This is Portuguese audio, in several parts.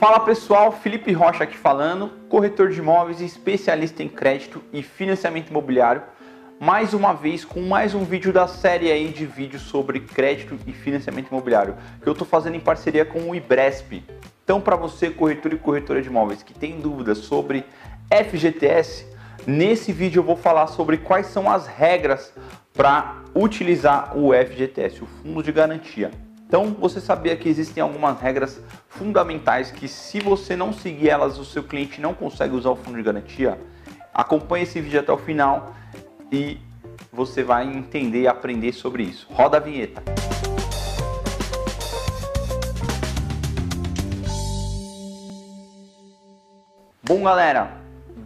Fala pessoal, Felipe Rocha aqui falando, corretor de imóveis, especialista em crédito e financiamento imobiliário. Mais uma vez com mais um vídeo da série aí de vídeos sobre crédito e financiamento imobiliário que eu estou fazendo em parceria com o Ibresp. Então, para você, corretor e corretora de imóveis que tem dúvidas sobre FGTS, nesse vídeo eu vou falar sobre quais são as regras para utilizar o FGTS, o Fundo de Garantia. Então, você sabia que existem algumas regras fundamentais que se você não seguir elas, o seu cliente não consegue usar o fundo de garantia? Acompanhe esse vídeo até o final e você vai entender e aprender sobre isso. Roda a vinheta. Bom, galera,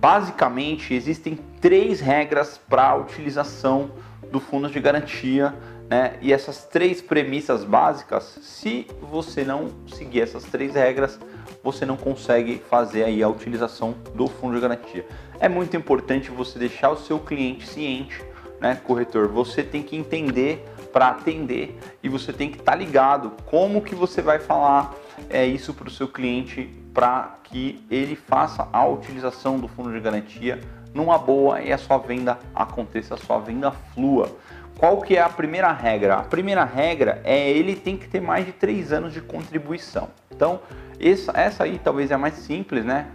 basicamente existem três regras para a utilização do fundo de garantia né? E essas três premissas básicas, se você não seguir essas três regras, você não consegue fazer aí a utilização do fundo de garantia. É muito importante você deixar o seu cliente ciente, né, corretor? Você tem que entender para atender e você tem que estar tá ligado como que você vai falar é, isso para o seu cliente para que ele faça a utilização do fundo de garantia numa boa e a sua venda aconteça, a sua venda flua. Qual que é a primeira regra? A primeira regra é ele tem que ter mais de três anos de contribuição. Então, essa, essa aí talvez é mais simples, né?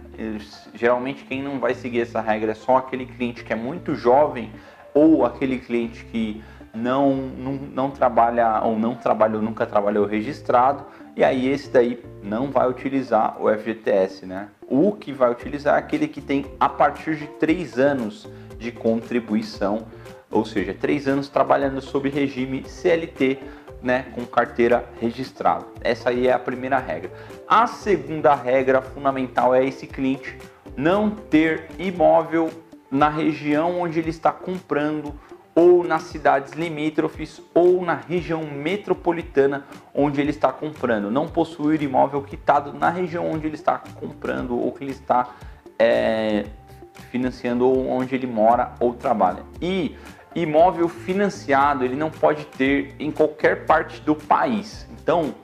Geralmente quem não vai seguir essa regra é só aquele cliente que é muito jovem ou aquele cliente que não, não, não trabalha ou não trabalhou, nunca trabalhou registrado, e aí esse daí não vai utilizar o FGTS, né? O que vai utilizar é aquele que tem a partir de três anos de contribuição ou seja, três anos trabalhando sob regime CLT, né, com carteira registrada. Essa aí é a primeira regra. A segunda regra fundamental é esse cliente não ter imóvel na região onde ele está comprando ou nas cidades limítrofes ou na região metropolitana onde ele está comprando. Não possuir imóvel quitado na região onde ele está comprando ou que ele está é, financiando ou onde ele mora ou trabalha. E imóvel financiado ele não pode ter em qualquer parte do país. Então,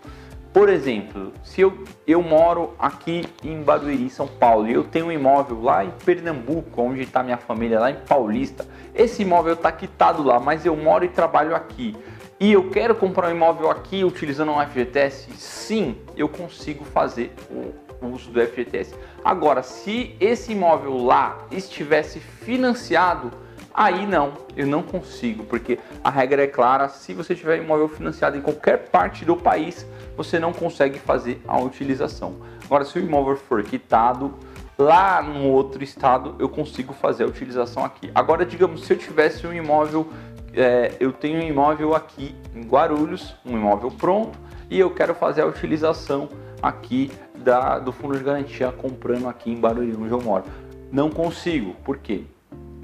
por exemplo, se eu, eu moro aqui em Barueri, São Paulo, e eu tenho um imóvel lá em Pernambuco, onde está minha família, lá em Paulista, esse imóvel está quitado lá, mas eu moro e trabalho aqui. E eu quero comprar um imóvel aqui utilizando um FGTS? Sim, eu consigo fazer o uso do FGTS. Agora, se esse imóvel lá estivesse financiado, Aí não, eu não consigo, porque a regra é clara: se você tiver imóvel financiado em qualquer parte do país, você não consegue fazer a utilização. Agora, se o imóvel for quitado lá no outro estado, eu consigo fazer a utilização aqui. Agora, digamos, se eu tivesse um imóvel, é, eu tenho um imóvel aqui em Guarulhos, um imóvel pronto, e eu quero fazer a utilização aqui da, do fundo de garantia comprando aqui em Barueri, onde eu moro. Não consigo, por quê?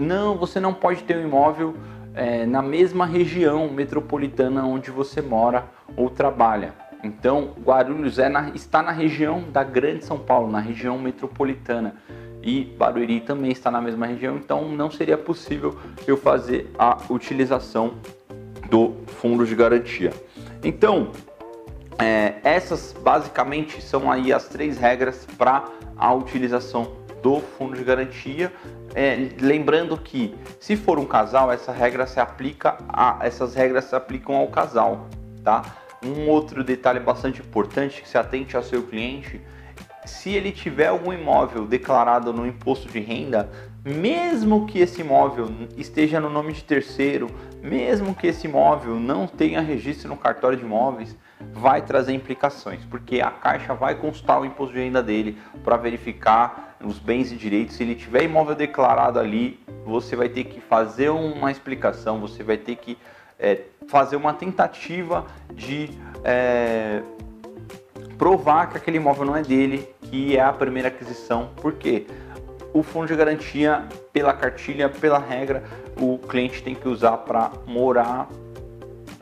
Não, você não pode ter um imóvel é, na mesma região metropolitana onde você mora ou trabalha. Então, Guarulhos é na, está na região da Grande São Paulo, na região metropolitana. E Barueri também está na mesma região, então não seria possível eu fazer a utilização do fundo de garantia. Então, é, essas basicamente são aí as três regras para a utilização do fundo de garantia. É, lembrando que se for um casal, essa regra se aplica a, essas regras se aplicam ao casal, tá? Um outro detalhe bastante importante que se atente ao seu cliente, se ele tiver algum imóvel declarado no imposto de renda, mesmo que esse imóvel esteja no nome de terceiro, mesmo que esse imóvel não tenha registro no cartório de imóveis, vai trazer implicações, porque a Caixa vai consultar o imposto de renda dele para verificar os bens e direitos. Se ele tiver imóvel declarado ali, você vai ter que fazer uma explicação, você vai ter que é, fazer uma tentativa de é, provar que aquele imóvel não é dele, que é a primeira aquisição. Por quê? O fundo de garantia, pela cartilha, pela regra, o cliente tem que usar para morar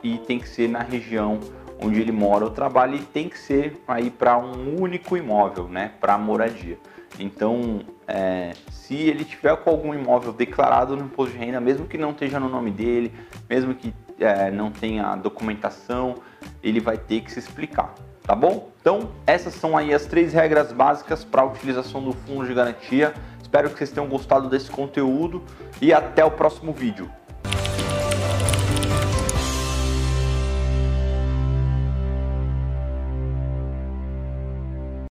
e tem que ser na região onde ele mora ou trabalha e tem que ser aí para um único imóvel, né, para moradia. Então, é, se ele tiver com algum imóvel declarado no imposto de renda, mesmo que não esteja no nome dele, mesmo que é, não tenha documentação, ele vai ter que se explicar. tá bom? Então, essas são aí as três regras básicas para a utilização do fundo de garantia. Espero que vocês tenham gostado desse conteúdo e até o próximo vídeo.